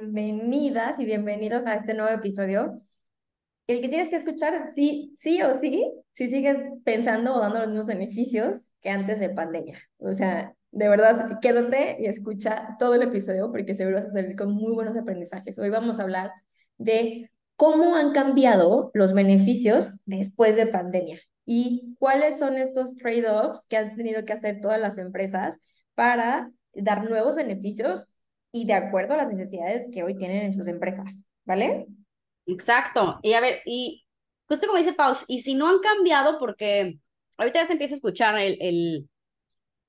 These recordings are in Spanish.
bienvenidas y bienvenidos a este nuevo episodio. El que tienes que escuchar sí, sí o sí, si sigues pensando o dando los mismos beneficios que antes de pandemia. O sea, de verdad, quédate y escucha todo el episodio porque seguro vas a salir con muy buenos aprendizajes. Hoy vamos a hablar de cómo han cambiado los beneficios después de pandemia y cuáles son estos trade-offs que han tenido que hacer todas las empresas para dar nuevos beneficios y de acuerdo a las necesidades que hoy tienen en sus empresas, ¿vale? Exacto. Y a ver, y justo como dice Paus, y si no han cambiado, porque ahorita ya se empieza a escuchar el, el,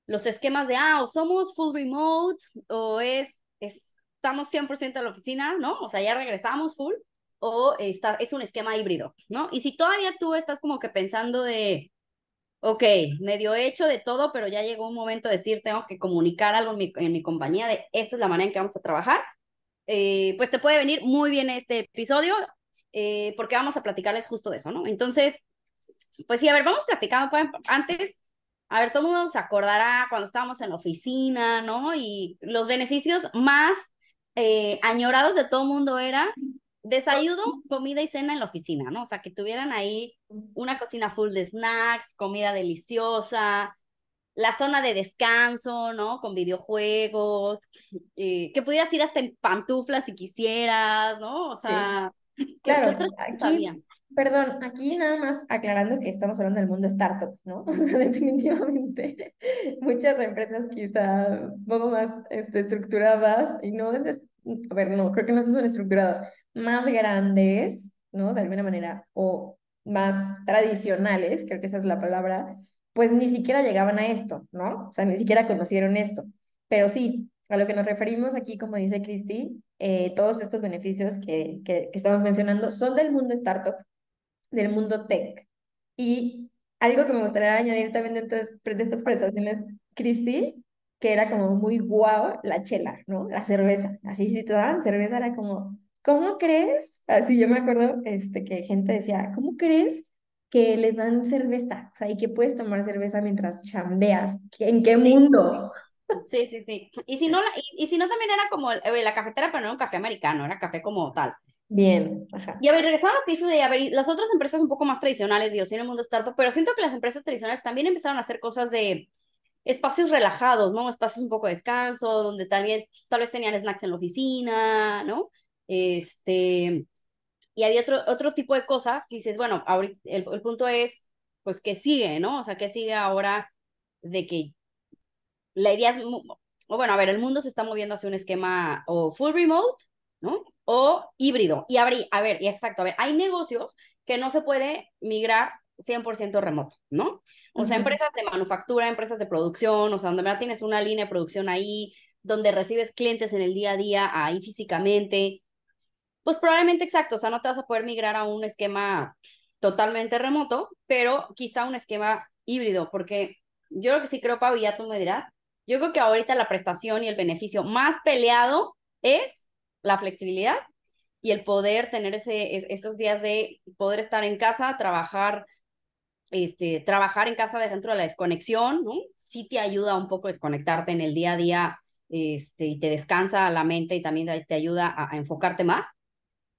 los esquemas de, ah, o somos full remote, o es, estamos 100% en la oficina, ¿no? O sea, ya regresamos full, o está, es un esquema híbrido, ¿no? Y si todavía tú estás como que pensando de, ok, medio hecho de todo, pero ya llegó un momento de decir, tengo que comunicar algo en mi, en mi compañía de esta es la manera en que vamos a trabajar, eh, pues te puede venir muy bien este episodio, eh, porque vamos a platicarles justo de eso, ¿no? Entonces, pues sí, a ver, vamos platicando pues, antes. A ver, todo el mundo se acordará cuando estábamos en la oficina, ¿no? Y los beneficios más eh, añorados de todo el mundo era desayuno, comida y cena en la oficina, ¿no? O sea, que tuvieran ahí una cocina full de snacks, comida deliciosa, la zona de descanso, ¿no? Con videojuegos, eh, que pudieras ir hasta en pantuflas si quisieras, ¿no? O sea, claro, aquí, perdón, aquí nada más aclarando que estamos hablando del mundo startup, ¿no? O sea, definitivamente muchas empresas quizá un poco más este, estructuradas y no, a ver, no, creo que no son estructuradas, más grandes, ¿no? De alguna manera, o más tradicionales, creo que esa es la palabra, pues ni siquiera llegaban a esto, ¿no? O sea, ni siquiera conocieron esto. Pero sí, a lo que nos referimos aquí, como dice Cristi, eh, todos estos beneficios que, que, que estamos mencionando son del mundo startup, del mundo tech. Y algo que me gustaría añadir también dentro de estas presentaciones, Cristi, que era como muy guau, la chela, ¿no? La cerveza. Así si te daban cerveza era como, ¿cómo crees? Así yo me acuerdo este, que gente decía, ¿cómo crees que les dan cerveza? O sea, y que puedes tomar cerveza mientras chambeas. ¿En qué mundo? Sí, sí, sí. Y si no, y, si no también era como la cafetera, pero no era un café americano, era café como tal. Bien, ajá. Y a ver, regresando a lo que hizo de, a ver, las otras empresas un poco más tradicionales, digo, sí en el mundo startup, pero siento que las empresas tradicionales también empezaron a hacer cosas de espacios relajados, ¿no? Espacios un poco de descanso, donde también tal vez tenían snacks en la oficina, ¿no? Este, y había otro, otro tipo de cosas que dices, bueno, ahorita el, el punto es, pues, ¿qué sigue, no? O sea, ¿qué sigue ahora de que la idea es, o bueno, a ver, el mundo se está moviendo hacia un esquema o full remote, ¿no? O híbrido. Y a ver, a ver, y exacto, a ver, hay negocios que no se puede migrar 100% remoto, ¿no? O sea, empresas de manufactura, empresas de producción, o sea, donde tienes una línea de producción ahí, donde recibes clientes en el día a día ahí físicamente, pues probablemente exacto, o sea, no te vas a poder migrar a un esquema totalmente remoto, pero quizá un esquema híbrido, porque yo lo que sí creo, Pau, y ya tú me dirás, yo creo que ahorita la prestación y el beneficio más peleado es la flexibilidad y el poder tener ese, esos días de poder estar en casa, trabajar, este, trabajar en casa de dentro de la desconexión, ¿no? Sí te ayuda un poco desconectarte en el día a día este, y te descansa la mente y también te ayuda a enfocarte más.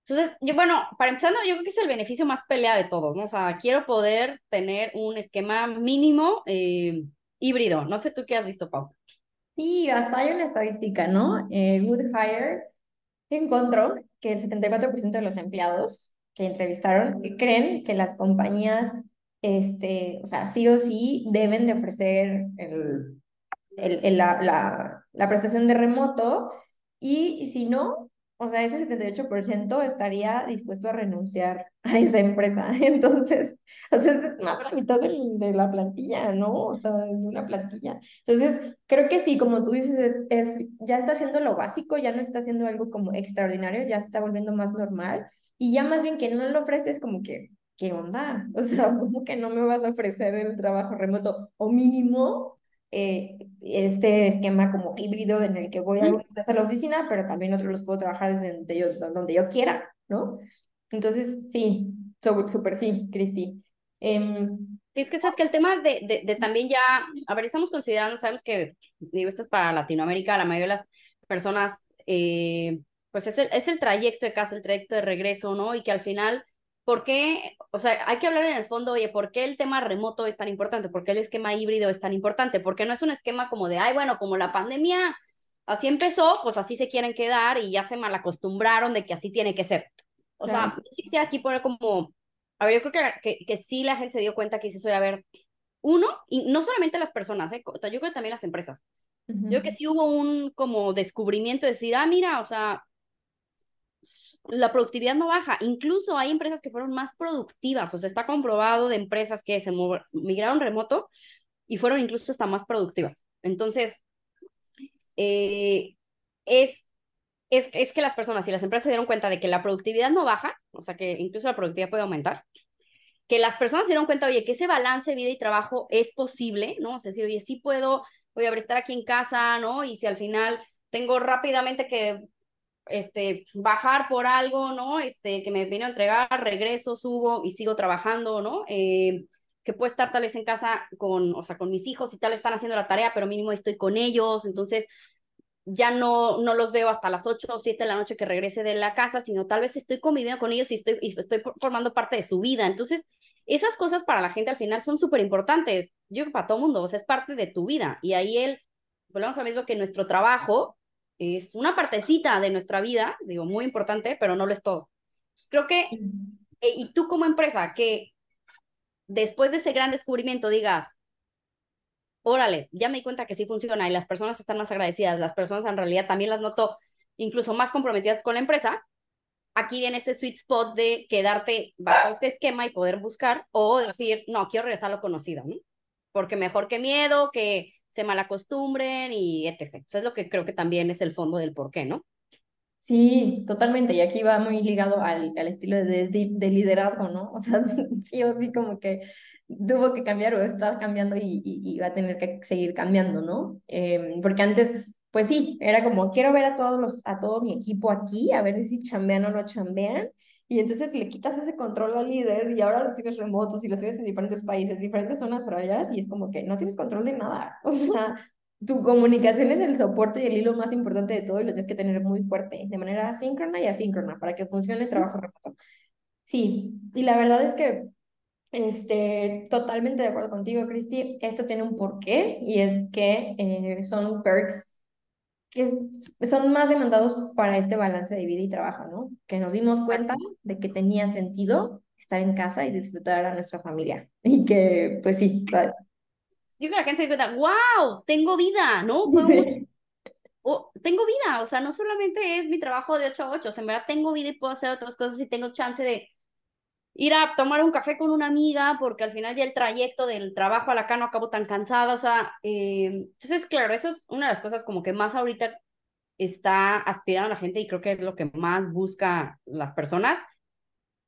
Entonces, yo, bueno, para empezar, yo creo que es el beneficio más peleado de todos, ¿no? O sea, quiero poder tener un esquema mínimo eh, híbrido. No sé tú qué has visto, Pau. Sí, hasta hay una estadística, ¿no? Eh, Good Hire encontró que el 74% de los empleados que entrevistaron creen que las compañías, este, o sea, sí o sí deben de ofrecer el, el, la, la, la prestación de remoto y si no, o sea, ese 78% estaría dispuesto a renunciar a esa empresa. Entonces, o sea, es más de la mitad de la plantilla, ¿no? O sea, de una plantilla. Entonces, creo que sí, como tú dices, es, es, ya está haciendo lo básico, ya no está haciendo algo como extraordinario, ya se está volviendo más normal. Y ya más bien que no lo ofreces como que, ¿qué onda? O sea, como que no me vas a ofrecer el trabajo remoto o mínimo eh, este esquema como híbrido en el que voy a a la oficina, pero también otros los puedo trabajar desde donde yo, donde yo quiera, ¿no? Entonces, sí, súper sí, Cristi. Eh, es que sabes que el tema de, de, de, también ya, a ver, estamos considerando, sabemos que, digo, esto es para Latinoamérica, la mayoría de las personas eh, pues es el, es el trayecto de casa, el trayecto de regreso, ¿no? Y que al final, ¿por qué? O sea, hay que hablar en el fondo, oye, ¿por qué el tema remoto es tan importante? ¿Por qué el esquema híbrido es tan importante? Porque no es un esquema como de, ay, bueno, como la pandemia así empezó, pues así se quieren quedar y ya se malacostumbraron de que así tiene que ser. O sea, sí sí aquí poner como, a ver, yo creo que, que, que sí la gente se dio cuenta que dice, soy, a ver, uno, y no solamente las personas, ¿eh? yo creo que también las empresas. Yo creo que sí hubo un como descubrimiento de decir, ah, mira, o sea, la productividad no baja. Incluso hay empresas que fueron más productivas. O sea, está comprobado de empresas que se migraron remoto y fueron incluso hasta más productivas. Entonces, eh, es, es, es que las personas y las empresas se dieron cuenta de que la productividad no baja, o sea, que incluso la productividad puede aumentar, que las personas se dieron cuenta, oye, que ese balance vida y trabajo es posible, ¿no? O sea, decir, oye, sí puedo, voy a estar aquí en casa, ¿no? Y si al final tengo rápidamente que este, bajar por algo, ¿no? Este, que me vino a entregar, regreso, subo y sigo trabajando, ¿no? Eh, que puedo estar tal vez en casa con, o sea, con mis hijos y tal están haciendo la tarea, pero mínimo estoy con ellos, entonces ya no, no los veo hasta las 8 o 7 de la noche que regrese de la casa, sino tal vez estoy conviviendo con ellos y estoy, y estoy formando parte de su vida. Entonces, esas cosas para la gente al final son súper importantes. Yo para todo mundo, o sea, es parte de tu vida. Y ahí él, volvemos a mismo que nuestro trabajo es una partecita de nuestra vida, digo, muy importante, pero no lo es todo. creo que, eh, y tú como empresa, que después de ese gran descubrimiento digas, órale, ya me di cuenta que sí funciona y las personas están más agradecidas, las personas en realidad también las noto incluso más comprometidas con la empresa, aquí viene este sweet spot de quedarte bajo este esquema y poder buscar o decir, no, quiero regresar a lo conocido, ¿no? Porque mejor que miedo, que se malacostumbren y etc. Eso es lo que creo que también es el fondo del por qué, ¿no? Sí, totalmente. Y aquí va muy ligado al, al estilo de, de, liderazgo, ¿no? O sea, sí o sí como que tuvo que cambiar o está cambiando y, y, va a tener que seguir cambiando, ¿no? Em, porque antes, pues sí, era como, quiero ver a todos los, a todo mi equipo aquí, a ver si chambean o no chambean. Y entonces le quitas ese control al líder y ahora los tienes remotos y los tienes en diferentes países, diferentes zonas horarias y es como que no tienes control de nada. O sea, tu comunicación es el soporte y el hilo más importante de todo y lo tienes que tener muy fuerte, de manera asíncrona y asíncrona, para que funcione el trabajo remoto. Sí, y la verdad es que este, totalmente de acuerdo contigo, Cristi. Esto tiene un porqué y es que eh, son perks que son más demandados para este balance de vida y trabajo, ¿no? Que nos dimos cuenta de que tenía sentido estar en casa y disfrutar a nuestra familia. Y que, pues sí. Yo creo que la gente se cuenta, wow, tengo vida, ¿no? tengo vida, o sea, no solamente es mi trabajo de 8 a 8, o sea, en verdad tengo vida y puedo hacer otras cosas y tengo chance de ir a tomar un café con una amiga, porque al final ya el trayecto del trabajo a la cama no acabo tan cansada, o sea, eh, entonces, claro, eso es una de las cosas como que más ahorita está aspirando la gente y creo que es lo que más busca las personas.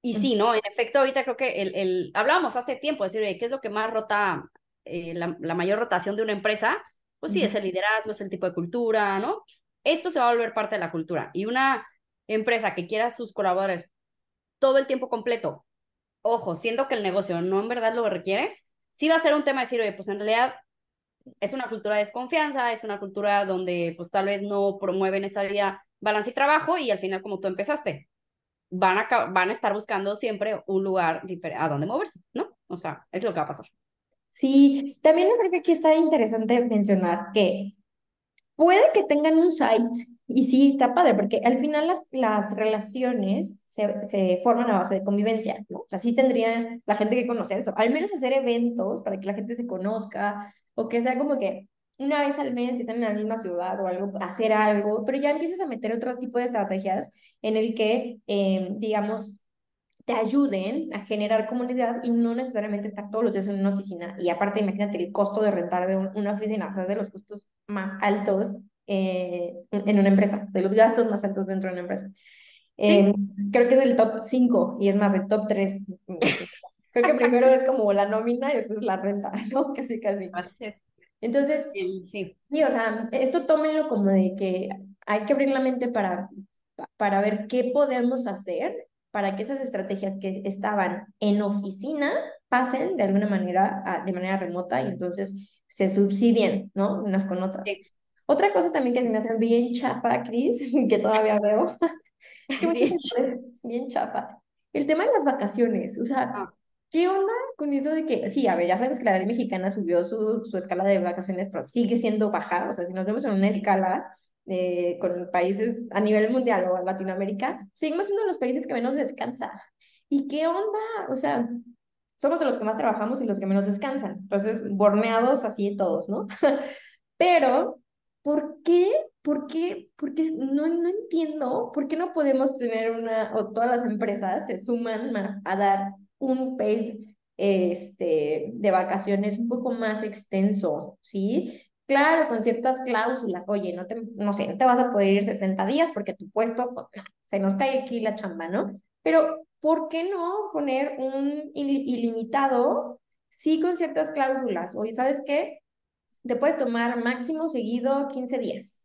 Y sí, ¿no? En efecto, ahorita creo que el, el hablábamos hace tiempo, decir, ¿qué es lo que más rota, eh, la, la, mayor rotación de una empresa? Pues sí, es el liderazgo, es el tipo de cultura, ¿no? Esto se va a volver parte de la cultura. Y una empresa que quiera a sus colaboradores todo el tiempo completo, ojo, siento que el negocio no en verdad lo requiere, sí va a ser un tema de decir, oye, pues en realidad es una cultura de desconfianza, es una cultura donde pues tal vez no promueven esa vida balance y trabajo y al final como tú empezaste, van a, van a estar buscando siempre un lugar a donde moverse, ¿no? O sea, es lo que va a pasar. Sí, también creo que aquí está interesante mencionar que puede que tengan un site y sí, está padre, porque al final las, las relaciones se, se, forman a base de convivencia, ¿no? O sea, sí tendrían la gente que conocer eso, al menos hacer eventos para que la gente se conozca, o que sea como que una vez al mes, si están en la misma ciudad o algo, hacer algo, pero ya empiezas a meter otro tipo de estrategias en el que, eh, digamos, te ayuden a generar comunidad y no necesariamente estar todos los días en una oficina. Y aparte, imagínate el costo de rentar de una oficina, o sea, de los costos más altos eh, en una empresa, de los gastos más altos dentro de una empresa. Eh, creo que es el top 5 y es más, el top 3. Creo que primero es como la nómina y después la renta, ¿no? Casi, casi. Entonces, sí. sí, o sea, esto tómenlo como de que hay que abrir la mente para, para ver qué podemos hacer para que esas estrategias que estaban en oficina pasen de alguna manera, a, de manera remota y entonces se subsidien, ¿no? Unas con otras. Otra cosa también que se me hace bien chafa, Cris, que todavía veo, es que Bien bien chafa, el tema de las vacaciones, o sea, Ah, ¿qué onda con eso de que, sí, a ver, ya sabemos que la ley mexicana subió su, su escala de vacaciones, pero sigue siendo baja, o sea, si nos vemos en una escala eh, con países a nivel mundial o Latinoamérica, seguimos siendo los países que menos descansa. ¿Y qué onda? O sea, somos de los que más trabajamos y los que menos descansan. Entonces, borneados así todos, ¿no? Pero, ¿por qué? ¿Por qué? Porque no, no entiendo por qué no podemos tener una, o todas las empresas se suman más a dar un paid este, de vacaciones un poco más extenso, ¿sí? Claro, con ciertas cláusulas. Oye, no te, no sé, no te vas a poder ir 60 días porque tu puesto, pues, se nos cae aquí la chamba, ¿no? Pero, ¿por qué no poner un il- ilimitado? Sí, con ciertas cláusulas. Oye, ¿sabes qué? Te puedes tomar máximo seguido 15 días.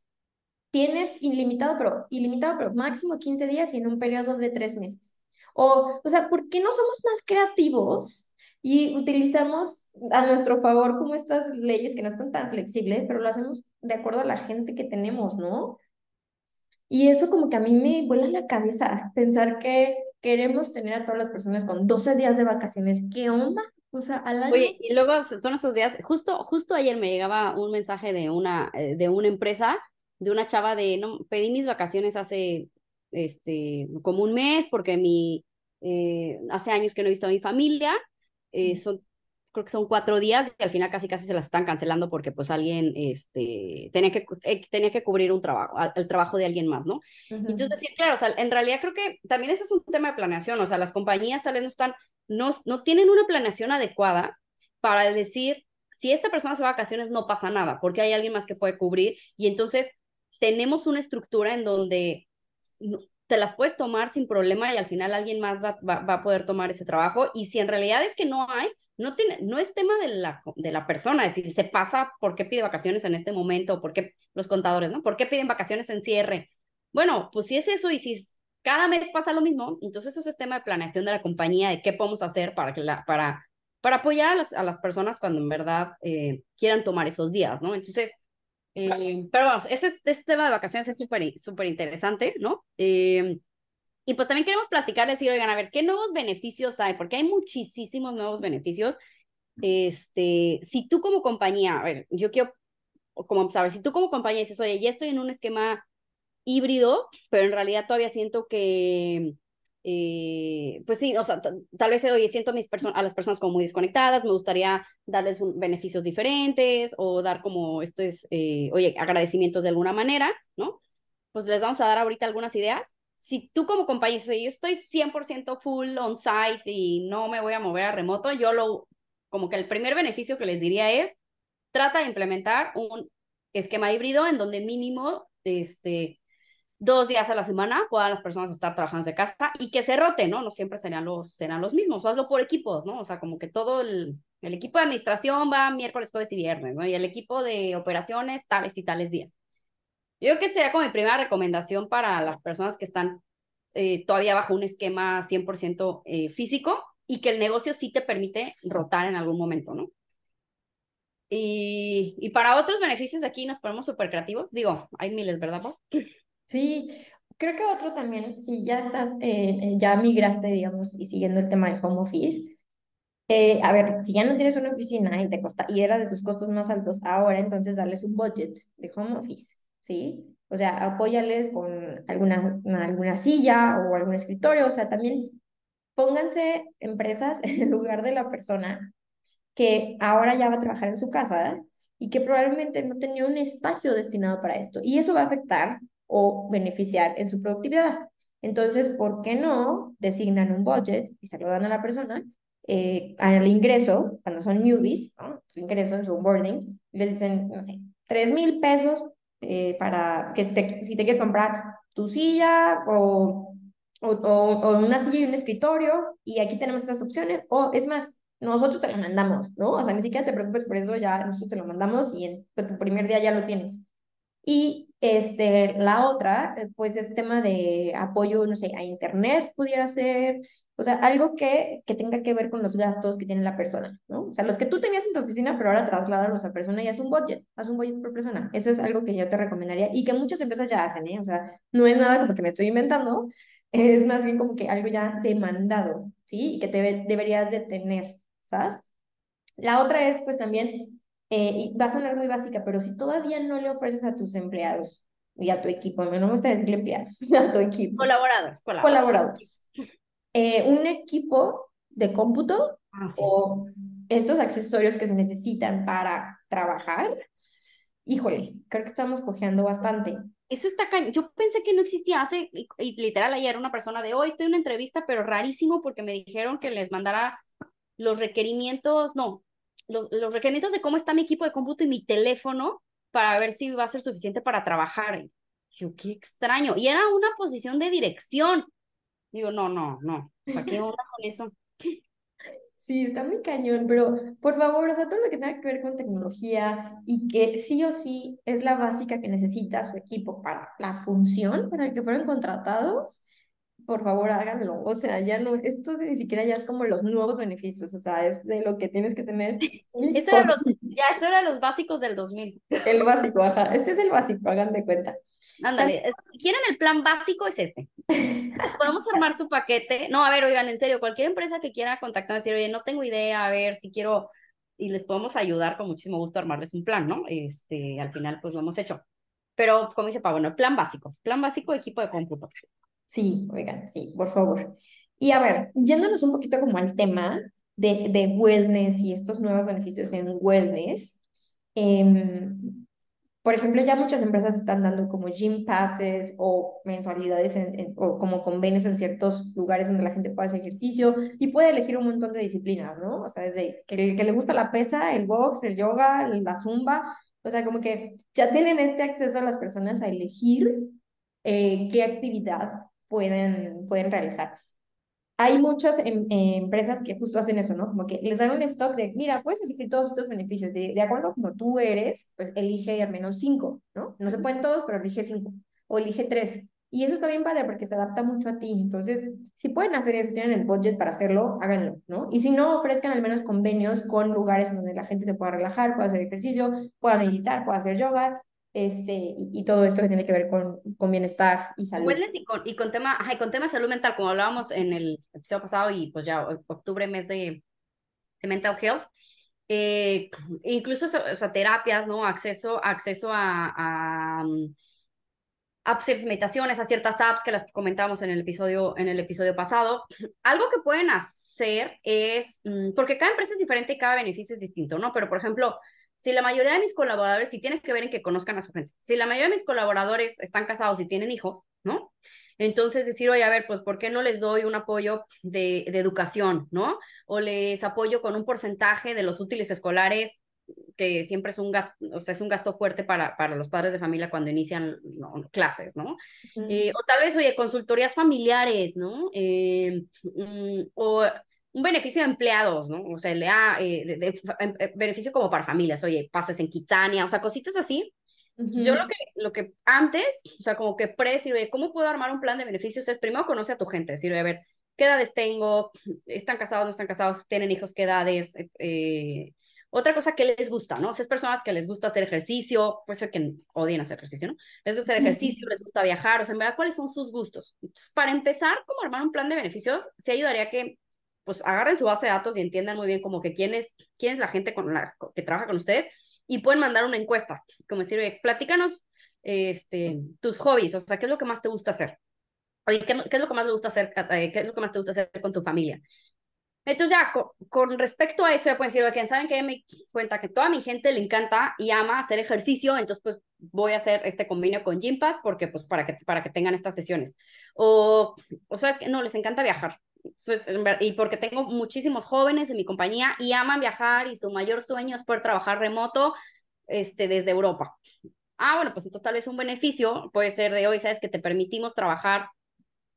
Tienes ilimitado, pero ilimitado, pero máximo 15 días y en un periodo de tres meses. O, o sea, ¿por qué no somos más creativos y utilizamos a nuestro favor como estas leyes que no están tan flexibles, pero lo hacemos de acuerdo a la gente que tenemos, ¿no? Y eso como que a mí me vuela la cabeza, pensar que queremos tener a todas las personas con 12 días de vacaciones. ¿Qué onda? O sea, al año. Oye, y luego son esos días, justo, justo ayer me llegaba un mensaje de una, eh, de una empresa, de una chava de, no, pedí mis vacaciones hace, este, como un mes, porque mi, eh, hace años que no he visto a mi familia, eh, son, creo que son cuatro días, y al final casi casi se las están cancelando porque pues alguien, este, tenía que, eh, tenía que cubrir un trabajo, el trabajo de alguien más, ¿no? Ujú. Entonces, sí, claro, o sea, en realidad creo que también ese es un tema de planeación, o sea, las compañías tal vez no están, no, no tienen una planeación adecuada para decir, si esta persona se va a vacaciones, no pasa nada, porque hay alguien más que puede cubrir, y entonces tenemos una estructura en donde no- te las puedes tomar sin problema y al final alguien más va, va, va a poder tomar ese trabajo, y si en realidad es que no hay, no, tiene, no es tema de la, de la persona, es decir, se pasa por qué pide vacaciones en este momento, por qué los contadores, ¿no? ¿Por qué piden vacaciones en cierre? Bueno, pues si es eso y si cada mes pasa lo mismo, entonces eso es tema de planeación de la compañía, de qué podemos hacer para, que la, para, para apoyar a las, a las personas cuando en verdad eh, quieran tomar esos días, ¿no? Entonces, eh, pero vamos, ese, este tema de vacaciones es súper interesante, ¿no? Eh, y pues también queremos platicarles y oigan, a ver, ¿qué nuevos beneficios hay? Porque hay muchísimos nuevos beneficios. Este, si tú como compañía, a ver, yo quiero como saber, si tú como compañía dices, oye, ya estoy en un esquema híbrido, pero en realidad todavía siento que, eh, pues sí, o sea, tal vez, oye, siento a, mis a las personas como muy desconectadas, me gustaría darles beneficios diferentes o dar como estos, eh, oye, agradecimientos de alguna manera, ¿no? Pues les vamos a dar ahorita algunas ideas. Si tú como compañía dices, yo estoy 100% full on-site y no me voy a mover a remoto, yo lo, como que el primer beneficio que les diría es, trata de implementar un esquema híbrido en donde mínimo, este, dos días a la semana puedan las personas estar trabajando de casa y que se rote, ¿no? No siempre serán los, serán los mismos, hazlo por equipos, ¿no? O sea, como que todo el, el equipo de administración va miércoles, jueves y viernes, ¿no? Y el equipo de operaciones tales y tales días. Yo creo que sería como mi primera recomendación para las personas que están eh, todavía bajo un esquema 100% eh, físico y que el negocio sí te permite rotar en algún momento, ¿no? Y, y para otros beneficios aquí nos ponemos súper creativos. Digo, hay miles, ¿verdad, Bob? Sí, creo que otro también, si ya estás, eh, eh, ya migraste, digamos, y siguiendo el tema del home office, eh, a ver, si ya no tienes una oficina y te costa, y era de tus costos más altos ahora, entonces darles un budget de home office, ¿sí? O sea, apóyales con alguna, alguna silla o algún escritorio, o sea, también pónganse empresas en el lugar de la persona que ahora ya va a trabajar en su casa y que probablemente no tenía un espacio destinado para esto. Y eso va a afectar o beneficiar en su productividad. Entonces, ¿por qué no designan un budget y se lo dan a la persona eh, al ingreso, cuando son newbies, ¿no? su ingreso en su onboarding, les dicen, no sé, tres mil pesos eh, para que te, si te quieres comprar tu silla o, o, o, o, una silla y un escritorio, y aquí tenemos estas opciones, o es más, nosotros te lo mandamos, ¿no? O sea, ni siquiera te preocupes por eso, ya nosotros te lo mandamos y en tu primer día ya lo tienes. Y este, la otra, pues es tema de apoyo, no sé, a internet pudiera ser, O sea, algo que, que tenga que ver con los gastos que tiene la persona, ¿no? O sea, los que tú tenías en tu oficina, pero ahora trasládalos a persona y haz un budget, haz un budget por persona. Eso es algo que yo te recomendaría y que muchas empresas ya hacen, ¿eh? O sea, no es nada como que me estoy inventando, es más bien como que algo ya demandado, ¿sí? Y que te deberías de tener, ¿sabes? La otra es, pues también, eh, y va a sonar muy básica, pero si todavía no le ofreces a tus empleados y a tu equipo, no me gusta decirle empleados, a tu equipo. Colaboradores, colaboradores. Eh, un equipo de cómputo ah, o estos accesorios que se necesitan para trabajar, híjole, creo que estamos cojeando bastante. Eso está cañón. Yo pensé que no existía hace, y, literal ayer una persona de hoy estoy en una entrevista, pero rarísimo porque me dijeron que les mandara los requerimientos, no, los, los requerimientos de cómo está mi equipo de cómputo y mi teléfono para ver si va a ser suficiente para trabajar. Yo, qué extraño. Y era una posición de dirección. Digo, no, no, no. ¿Qué onda con eso? Sí, está muy cañón, pero por favor, o sea, todo lo que tenga que ver con tecnología y que sí o sí es la básica que necesita su equipo para la función para el que fueron contratados, por favor háganlo. O sea, ya no, esto ni siquiera ya es como los nuevos beneficios, o sea, es de lo que tienes que tener. Eso era los, ya, eso era los básicos del 2000. El básico, ajá. Este es el básico, hagan de cuenta. Ándale, si quieren el plan básico es este. Podemos armar su paquete. No, a ver, oigan, en serio, cualquier empresa que quiera contactar, decir, oye, no tengo idea, a ver si quiero, y les podemos ayudar con muchísimo gusto a armarles un plan, ¿no? Este, al final, pues lo hemos hecho. Pero, como dice Pablo, bueno, plan básico, plan básico equipo de cómputo. Sí, oigan, sí, por favor. Y a ver, yéndonos un poquito como al tema de, de wellness y estos nuevos beneficios en wellness, eh, por ejemplo, ya muchas empresas están dando como gym passes o mensualidades o como convenios en ciertos lugares donde la gente puede hacer ejercicio y puede elegir un montón de disciplinas, ¿no? O sea, desde que, que le gusta la pesa, el box, el yoga, la zumba, o sea, como que ya tienen este acceso a las personas a elegir eh, qué actividad pueden, pueden realizar. Hay muchas em, empresas que justo hacen eso, ¿no? Como que les dan un stock de, mira, puedes elegir todos estos beneficios. De, de acuerdo a como tú eres, pues elige al menos cinco, ¿no? No se pueden todos, pero elige cinco. O elige tres. Y eso está bien padre porque se adapta mucho a ti. Entonces, si pueden hacer eso, tienen el budget para hacerlo, háganlo, ¿no? Y si no, ofrezcan al menos convenios con lugares donde la gente se pueda relajar, pueda hacer ejercicio, pueda meditar, pueda hacer yoga, este, y, todo esto que tiene que ver con, con bienestar y salud. y con, y con tema, ajá, con tema de salud mental, como hablábamos en el episodio pasado y pues ya octubre, mes de, de mental health, eh, incluso o sea, terapias, ¿no? Acceso, acceso a, a, a ciertas meditaciones, a ciertas apps que las comentamos en el episodio, en el episodio pasado. Algo que pueden hacer es, mm, porque cada empresa es diferente y cada beneficio es distinto, ¿no? Pero, por ejemplo, si la mayoría de mis colaboradores, si tiene que ver en que conozcan a su gente, si la mayoría de mis colaboradores están casados y tienen hijos, ¿no? Entonces decir, oye, a ver, pues, ¿por qué no les doy un apoyo de, de educación, ¿no? O les apoyo con un porcentaje de los útiles escolares que siempre es un gasto, o sea, es un gasto fuerte para, para los padres de familia cuando inician clases, ¿no? Eh, o tal vez, oye, consultorías familiares, ¿no? Eh, mm, o un beneficio de empleados, ¿no? O sea, le da eh, de, em, eh, beneficio como para familias, oye, pases en Kitsania, o sea, cositas así. Yo lo que, lo que antes, o sea, como que pre oye, ¿cómo puedo armar un plan de beneficios? Es primero conoce a tu gente, decir, a ver, ¿qué edades tengo? ¿Están casados, no están casados? ¿Tienen hijos? ¿Qué edades? Eh, otra cosa que les gusta, ¿no? Si es personas que les gusta hacer ejercicio, puede ser que odien hacer ejercicio, ¿no? Les gusta hacer ejercicio, les gusta viajar, o sea, en verdad, ¿cuáles son sus gustos? para empezar, ¿cómo armar un plan de beneficios? Sí ayudaría a que pues agarren su base de datos y entiendan muy bien como que quién es, quién es la gente con la, que trabaja con ustedes y pueden mandar una encuesta, como decir, oye, platícanos este, tus hobbies, o sea, ¿qué es lo que más te gusta hacer? Oye, ¿qué, es lo que más te gusta hacer? Eh, ¿Qué es lo que más te gusta hacer con tu familia? Entonces ya, con, respecto a eso, ya pueden decir, oye, ¿saben que Me cuenta que toda mi gente le encanta y ama hacer ejercicio, entonces pues voy a hacer este convenio con Gympass porque pues para que, para que tengan estas sesiones. O, o sabes que no, les encanta viajar y porque tengo muchísimos jóvenes en mi compañía y aman viajar y su mayor sueño es poder trabajar remoto este, desde Europa. Ah, bueno, pues entonces tal vez un beneficio puede ser de hoy, sabes que te permitimos trabajar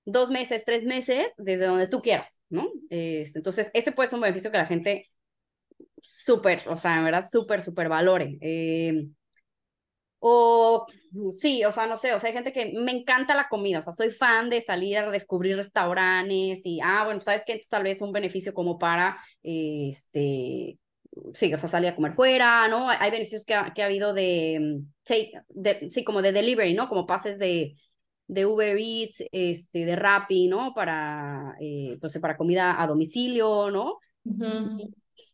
dos meses, tres meses desde donde tú quieras, ¿no? Este, entonces, ese puede ser un beneficio que la gente súper, o sea, en verdad, súper, súper valore. Eh, O sí, o sea, no sé, o sea, hay gente que me encanta la comida, o sea, soy fan de salir a descubrir restaurantes y, ah, bueno, ¿sabes? Entonces, tal vez un beneficio como para, este, sí, o sea, salir a comer fuera, ¿no? Hay beneficios que ha, que ha habido de, de, sí, como de delivery, ¿no? Como pases de, de Uber Eats, este, de Rappi, ¿no? Para, eh, pues, para comida a domicilio, ¿no?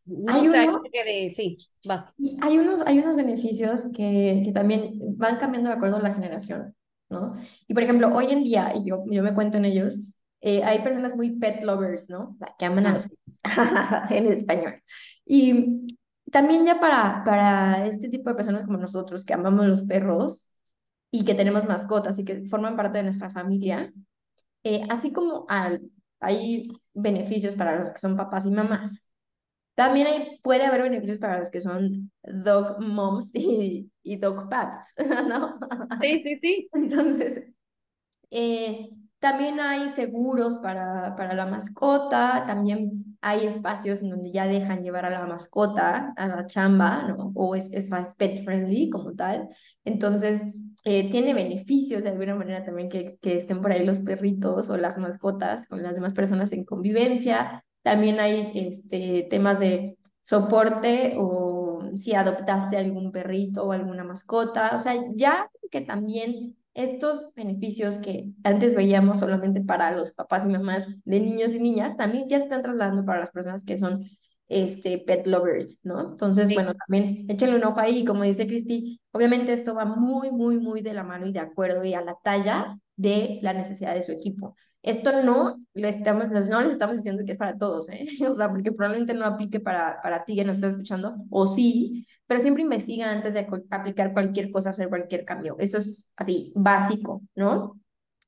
No hay sé, uno, de, sí, va. Hay unos, hay unos beneficios que, que también van cambiando de acuerdo a la generación, ¿no? Y por ejemplo, hoy en día, y yo, yo me cuento en ellos, eh, hay personas muy pet lovers, ¿no? Que aman a los perros, en español. Y también ya para, para este tipo de personas como nosotros, que amamos los perros y que tenemos mascotas y que forman parte de nuestra familia, eh, así como al, hay beneficios para los que son papás y mamás, también hay, puede haber beneficios para los que son dog moms y, y dog paps, ¿no? Sí, sí, sí. Entonces, eh, también hay seguros para, para la mascota, también hay espacios en donde ya dejan llevar a la mascota a la chamba, ¿no? O es, es, pet friendly como tal. Entonces, eh, tiene beneficios de alguna manera también que, que estén por ahí los perritos o las mascotas con las demás personas en convivencia. También hay este, temas de soporte o si adoptaste algún perrito o alguna mascota. O sea, ya que también estos beneficios que antes veíamos solamente para los papás y mamás de niños y niñas, también ya se están trasladando para las personas que son este, pet lovers, ¿no? Entonces, bueno, también échenle un ojo ahí, como dice Cristi, obviamente esto va muy, muy, muy de la mano y de acuerdo y a la talla de la necesidad de su equipo. Esto no, le estamos, no les estamos diciendo que es para todos, ¿eh? O sea, porque probablemente no aplique para, para ti que nos estás escuchando, o sí, pero siempre investiga antes de aplicar cualquier cosa, hacer cualquier cambio. Eso es así, básico, ¿no?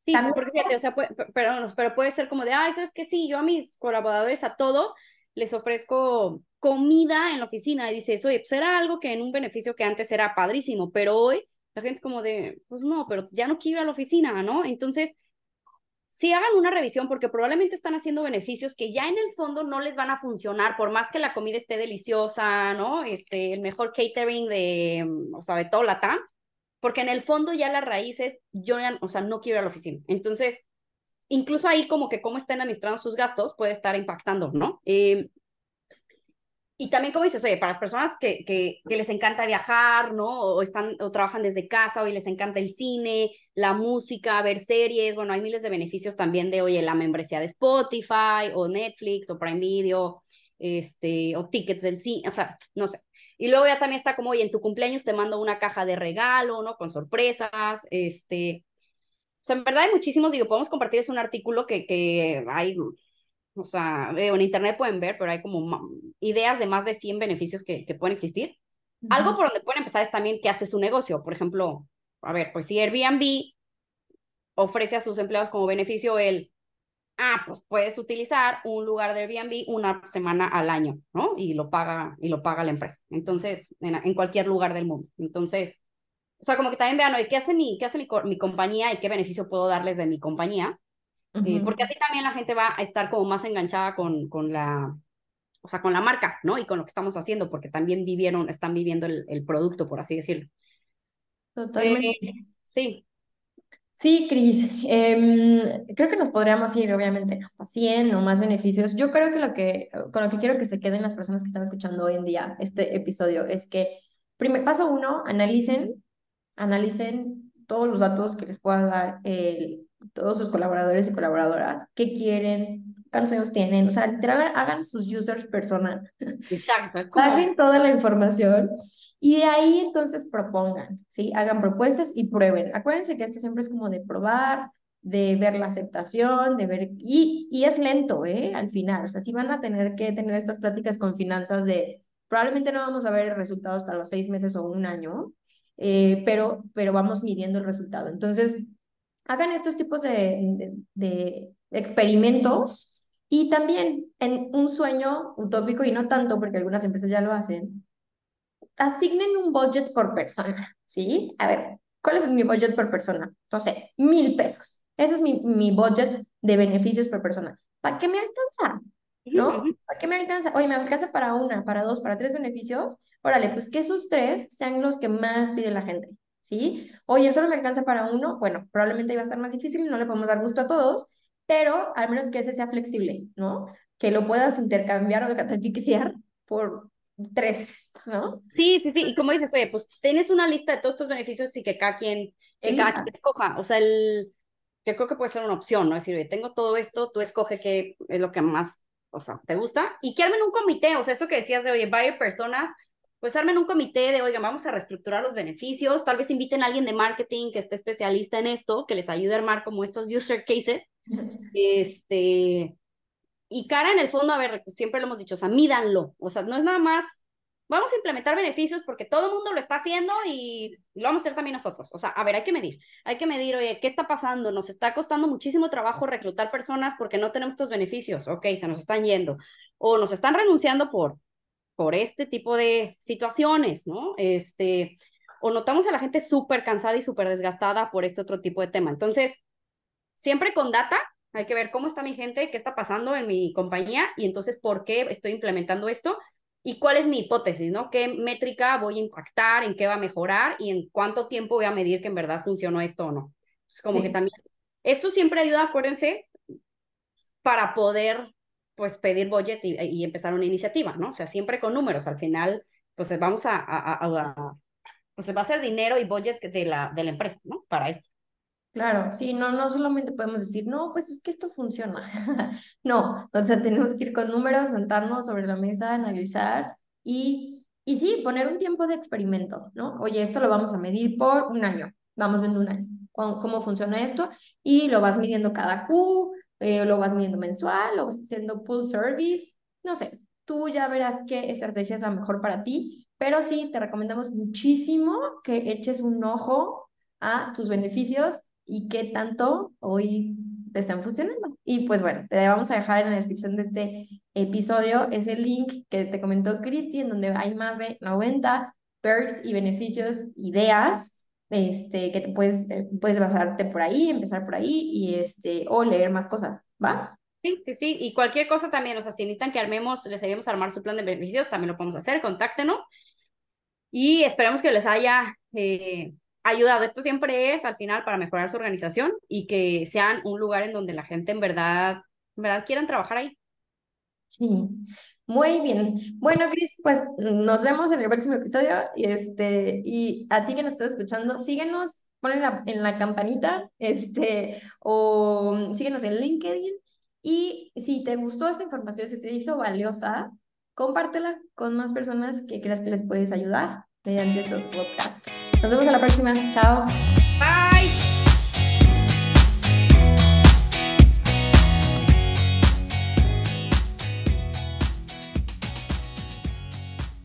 Sí, porque fíjate, o sea, perdón, pero puede ser como de, ay, ¿sabes qué? Sí, yo a mis colaboradores, a todos, les ofrezco comida en la oficina y dices, oye, pues era algo que en un beneficio que antes era padrísimo, pero hoy la gente es como de, pues no, pero ya no quiero ir a la oficina, ¿no? Entonces, sí hagan una revisión porque probablemente están haciendo beneficios que ya en el fondo no les van a funcionar, por más que la comida esté deliciosa, ¿no? Este, el mejor catering de, o sea, de todo la porque en el fondo ya las raíces, yo ya, o sea, no quiero ir a la oficina. Entonces, incluso ahí como que cómo están administrando sus gastos puede estar impactando, ¿no? Eh, y también, como dices, oye, para las personas que, que, les encanta viajar, ¿no? O, están, o trabajan desde casa, o les encanta el cine, la música, ver series, bueno, hay miles de beneficios también de, oye, la membresía de Spotify, o Netflix, o Prime Video, este, o tickets del cine, o sea, no sé. Y luego ya también está como, oye, en tu cumpleaños te mando una caja de regalo, ¿no? Con sorpresas, este... O sea, en verdad hay muchísimos, digo, podemos compartirles un artículo que, que hay o sea, en internet pueden ver, pero hay como ideas de más de 100 beneficios que, que pueden existir. Algo por donde pueden empezar es también que hace su negocio. Por ejemplo, a ver, pues si Airbnb ofrece a sus empleados como beneficio el, ah, pues puedes utilizar un lugar de Airbnb una semana al año, ¿no? Y lo paga, y lo paga la empresa. Entonces, en, en cualquier lugar del mundo. Entonces, o sea, como que también vean, ¿qué hace mi, qué hace mi, mi compañía y qué beneficio puedo darles de mi compañía? Eh, porque así también la gente va a estar como más enganchada con, con la, o sea, con la marca, ¿no? Y con lo que estamos haciendo, porque también vivieron, están viviendo el, el producto, por así decirlo. Totalmente. Eh, sí. Sí, Cris, eh, creo que nos podríamos ir obviamente hasta 100 o más beneficios. Yo creo que lo que, con lo que quiero que se queden las personas que están escuchando hoy en día este episodio es que, primer paso uno, analicen, analicen todos los datos que les pueda dar el, todos sus colaboradores y colaboradoras, qué quieren, cuántos años tienen, o sea, literal, hagan sus users persona. Exacto. Es como... toda la información y de ahí entonces propongan, ¿sí? Hagan propuestas y prueben. Acuérdense que esto siempre es como de probar, de ver la aceptación, de ver, y, y es lento, ¿eh? Al final, o sea, sí van a tener que tener estas pláticas con finanzas de, probablemente no vamos a ver el resultado hasta los seis meses o un año, eh, pero, pero vamos midiendo el resultado. Entonces, hagan estos tipos de, de, experimentos y también en un sueño utópico y no tanto porque algunas empresas ya lo hacen, asignen un budget por persona, ¿sí? A ver, ¿cuál es mi budget por persona? Sé, mil pesos. Ese es mi, mi budget de beneficios por persona. ¿Para qué me alcanza? ¿No? ¿Para qué me alcanza? Oye, me alcanza para una, para dos, para tres beneficios. Órale, pues que esos tres sean los que más pide la gente. ¿Sí? Oye, solo me alcanza para uno, bueno, probablemente iba a estar más difícil, no le podemos dar gusto a todos, pero al menos que ese sea flexible, ¿no? Que lo puedas intercambiar o beneficiar por tres, ¿no? Sí, sí, sí, y como dices, oye, pues tienes una lista de todos estos beneficios y que cada quien, que cada quien escoja, o sea, el, que creo que puede ser una opción, ¿no? Es decir, oye, tengo todo esto, tú escoge qué es lo que más, o sea, te gusta, y que armen un comité, o sea, eso que decías de, oye, varias personas, pues armen un comité de, oigan, vamos a reestructurar los beneficios, tal vez inviten a alguien de marketing que esté especialista en esto, que les ayude a armar como estos user cases, este, y cara en el fondo, a ver, siempre lo hemos dicho, o sea, mídanlo, o sea, no es nada más, vamos a implementar beneficios porque todo el mundo lo está haciendo y lo vamos a hacer también nosotros, o sea, a ver, hay que medir, hay que medir, oye, ¿qué está pasando? Nos está costando muchísimo trabajo reclutar personas porque no tenemos estos beneficios, ok, se nos están yendo, o nos están renunciando por por este tipo de situaciones, ¿no? Este, o notamos a la gente súper cansada y súper desgastada por este otro tipo de tema. Entonces, siempre con data, hay que ver cómo está mi gente, qué está pasando en mi compañía y entonces por qué estoy implementando esto y cuál es mi hipótesis, ¿no? ¿Qué métrica voy a impactar, en qué va a mejorar y en cuánto tiempo voy a medir que en verdad funcionó esto o no? Es como que también, esto siempre ayuda, acuérdense, para poder pues pedir budget y, empezar una iniciativa, ¿no? O sea, siempre con números. Al final, pues vamos a, a, pues va a ser dinero y budget de la, de la empresa, ¿no? Para esto. Claro, sí, no, no solamente podemos decir, no, pues es que esto funciona. no, o sea, tenemos que ir con números, sentarnos sobre la mesa, analizar y, y sí, poner un tiempo de experimento, ¿no? Oye, esto lo vamos a medir por un año, vamos viendo un año, cómo, cómo funciona esto y lo vas midiendo cada Q, eh, lo vas midiendo mensual, lo vas haciendo full service, no sé, tú ya verás qué estrategia es la mejor para ti, pero sí, te recomendamos muchísimo que eches un ojo a tus beneficios y qué tanto hoy están funcionando. Y pues bueno, te vamos a dejar en la descripción de este episodio ese link que te comentó Cristi, en donde hay más de 90 perks y beneficios, ideas este, que te puedes, eh, puedes basarte por ahí, empezar por ahí y este, o leer más cosas, ¿va? Sí, sí, sí, y cualquier cosa también, o sea, si necesitan que armemos, les ayudemos a armar su plan de beneficios, también lo podemos hacer, contáctenos y esperamos que les haya eh, ayudado. Esto siempre es al final para mejorar su organización y que sean un lugar en donde la gente en verdad, en verdad quieran trabajar ahí. Sí, muy bien. Bueno, Cris, pues nos vemos en el próximo episodio y este y a ti que nos estás escuchando, síguenos, ponle en la campanita, este o síguenos en LinkedIn y si te gustó esta información, si te hizo valiosa, compártela con más personas que creas que les puedes ayudar mediante estos podcasts. Nos vemos a la próxima. Chao. Bye.